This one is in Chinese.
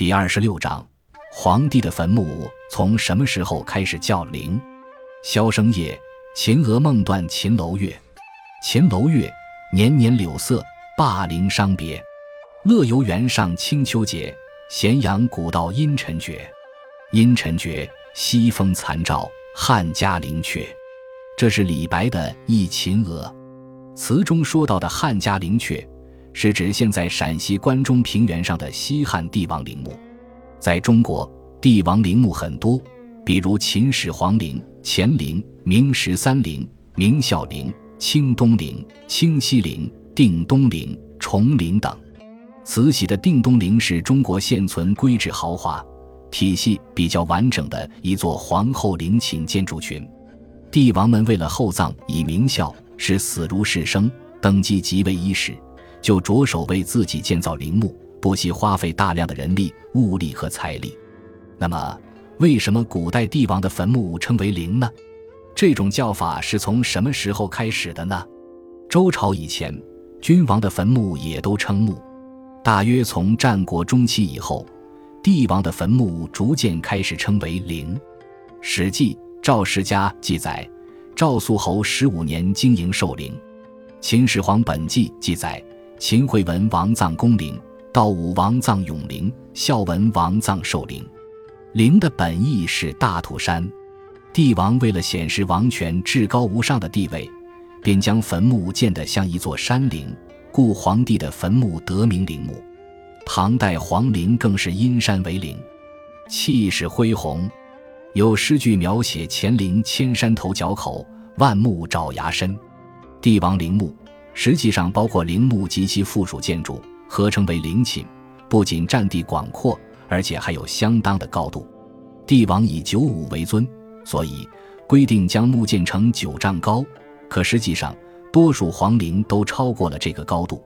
第二十六章：皇帝的坟墓从什么时候开始叫陵？萧生夜，秦娥梦断秦楼月。秦楼月，年年柳色，灞陵伤别。乐游原上清秋节，咸阳古道阴沉绝。阴沉绝，西风残照汉家陵阙。这是李白的《忆秦娥》词中说到的汉家陵阙。是指现在陕西关中平原上的西汉帝王陵墓。在中国，帝王陵墓很多，比如秦始皇陵、乾陵、明十三陵、明孝陵、清东陵、清西陵、定东陵、崇陵等。慈禧的定东陵是中国现存规制豪华、体系比较完整的一座皇后陵寝建筑群。帝王们为了厚葬以明孝，是死如是生，登基即位伊始。就着手为自己建造陵墓，不惜花费大量的人力、物力和财力。那么，为什么古代帝王的坟墓称为陵呢？这种叫法是从什么时候开始的呢？周朝以前，君王的坟墓也都称墓。大约从战国中期以后，帝王的坟墓逐渐开始称为陵。《史记·赵世家》记载，赵肃侯十五年经营寿陵。《秦始皇本纪》记载。秦惠文王葬公陵，道武王葬永陵，孝文王葬寿陵。陵的本意是大土山。帝王为了显示王权至高无上的地位，便将坟墓建得像一座山陵，故皇帝的坟墓得名陵墓。唐代皇陵更是因山为陵，气势恢宏。有诗句描写乾陵千山头角口，万木爪牙深。帝王陵墓。实际上包括陵墓及其附属建筑，合称为陵寝。不仅占地广阔，而且还有相当的高度。帝王以九五为尊，所以规定将墓建成九丈高。可实际上，多数皇陵都超过了这个高度。